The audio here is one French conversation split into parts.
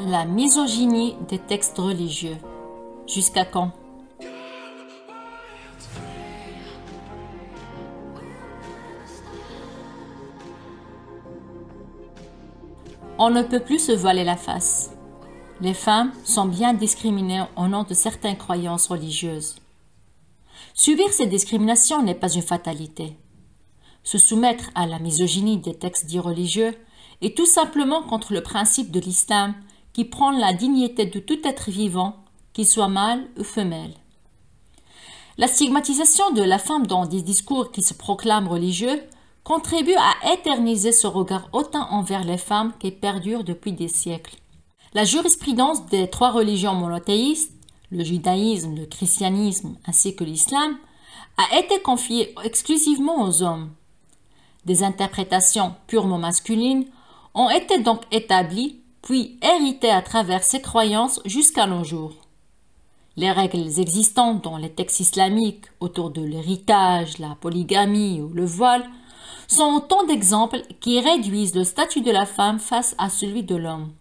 La misogynie des textes religieux. Jusqu'à quand? On ne peut plus se voiler la face. Les femmes sont bien discriminées au nom de certaines croyances religieuses. Subir ces discriminations n'est pas une fatalité. Se soumettre à la misogynie des textes dits religieux est tout simplement contre le principe de l'islam qui prend la dignité de tout être vivant, qu'il soit mâle ou femelle. La stigmatisation de la femme dans des discours qui se proclament religieux contribue à éterniser ce regard hautain envers les femmes qui perdure depuis des siècles. La jurisprudence des trois religions monothéistes, le judaïsme, le christianisme ainsi que l'islam, a été confiée exclusivement aux hommes. Des interprétations purement masculines ont été donc établies puis héritées à travers ces croyances jusqu'à nos jours. Les règles existantes dans les textes islamiques autour de l'héritage, la polygamie ou le voile sont autant d'exemples qui réduisent le statut de la femme face à celui de l'homme.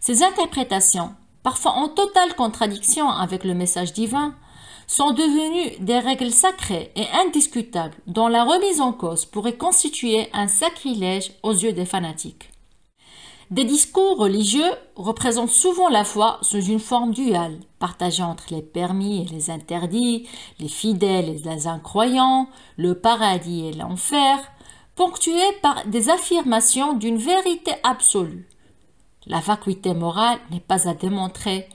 Ces interprétations, parfois en totale contradiction avec le message divin, sont devenues des règles sacrées et indiscutables dont la remise en cause pourrait constituer un sacrilège aux yeux des fanatiques. Des discours religieux représentent souvent la foi sous une forme duale, partagée entre les permis et les interdits, les fidèles et les incroyants, le paradis et l'enfer, ponctué par des affirmations d'une vérité absolue. La vacuité morale n'est pas à démontrer,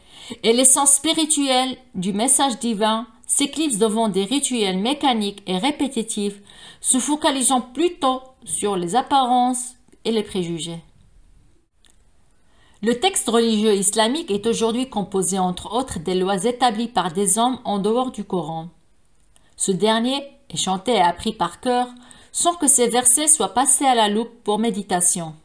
et l'essence spirituelle du message divin s'éclipse devant des rituels mécaniques et répétitifs, se focalisant plutôt sur les apparences et les préjugés. Le texte religieux islamique est aujourd'hui composé entre autres des lois établies par des hommes en dehors du Coran. Ce dernier est chanté et appris par cœur sans que ces versets soient passés à la loupe pour méditation.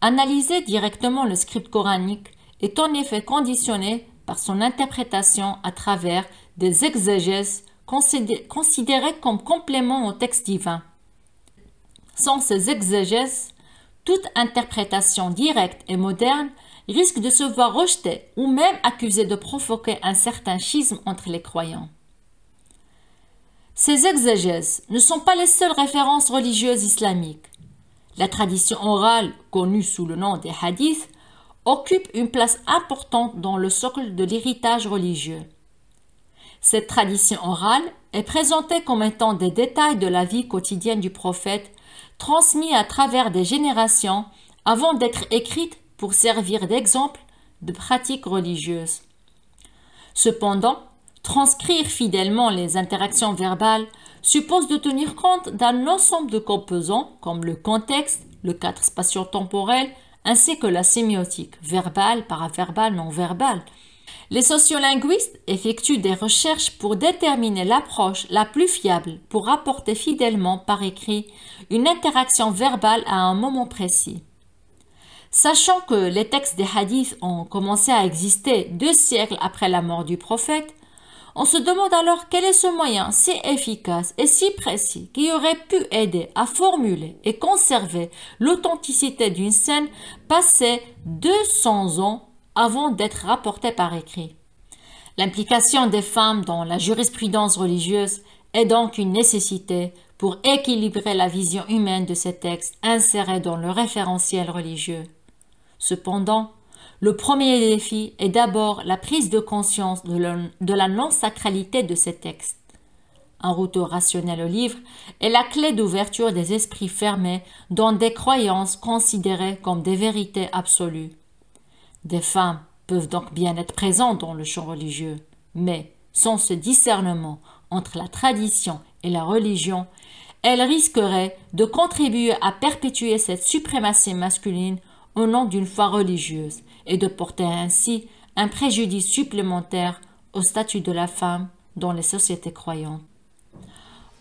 Analyser directement le script coranique est en effet conditionné par son interprétation à travers des exégèses considérées comme compléments au texte divin. Sans ces exégèses, toute interprétation directe et moderne risque de se voir rejetée ou même accusée de provoquer un certain schisme entre les croyants. Ces exégèses ne sont pas les seules références religieuses islamiques. La tradition orale, connue sous le nom des hadiths, occupe une place importante dans le socle de l'héritage religieux. Cette tradition orale est présentée comme étant des détails de la vie quotidienne du prophète, transmis à travers des générations avant d'être écrite pour servir d'exemple de pratiques religieuses. Cependant, Transcrire fidèlement les interactions verbales suppose de tenir compte d'un ensemble de composants comme le contexte, le cadre spatio-temporel, ainsi que la sémiotique, verbale, paraverbale, non verbale. Les sociolinguistes effectuent des recherches pour déterminer l'approche la plus fiable pour rapporter fidèlement par écrit une interaction verbale à un moment précis. Sachant que les textes des hadiths ont commencé à exister deux siècles après la mort du prophète, on se demande alors quel est ce moyen si efficace et si précis qui aurait pu aider à formuler et conserver l'authenticité d'une scène passée 200 ans avant d'être rapportée par écrit. L'implication des femmes dans la jurisprudence religieuse est donc une nécessité pour équilibrer la vision humaine de ces textes insérés dans le référentiel religieux. Cependant, le premier défi est d'abord la prise de conscience de, la non-sacralité de ces textes. Un retour rationnel au livre est la clé d'ouverture des esprits fermés dans des croyances considérées comme des vérités absolues. Des femmes peuvent donc bien être présentes dans le champ religieux, mais sans ce discernement entre la tradition et la religion, elles risqueraient de contribuer à perpétuer cette suprématie masculine au nom d'une foi religieuse et de porter ainsi un préjudice supplémentaire au statut de la femme dans les sociétés croyantes.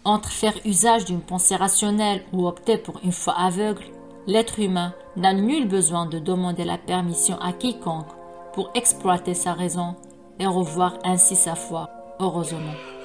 Entre faire usage d'une pensée rationnelle ou opter pour une foi aveugle, l'être humain n'a nul besoin de demander la permission à quiconque pour exploiter sa raison et revoir ainsi sa foi, heureusement.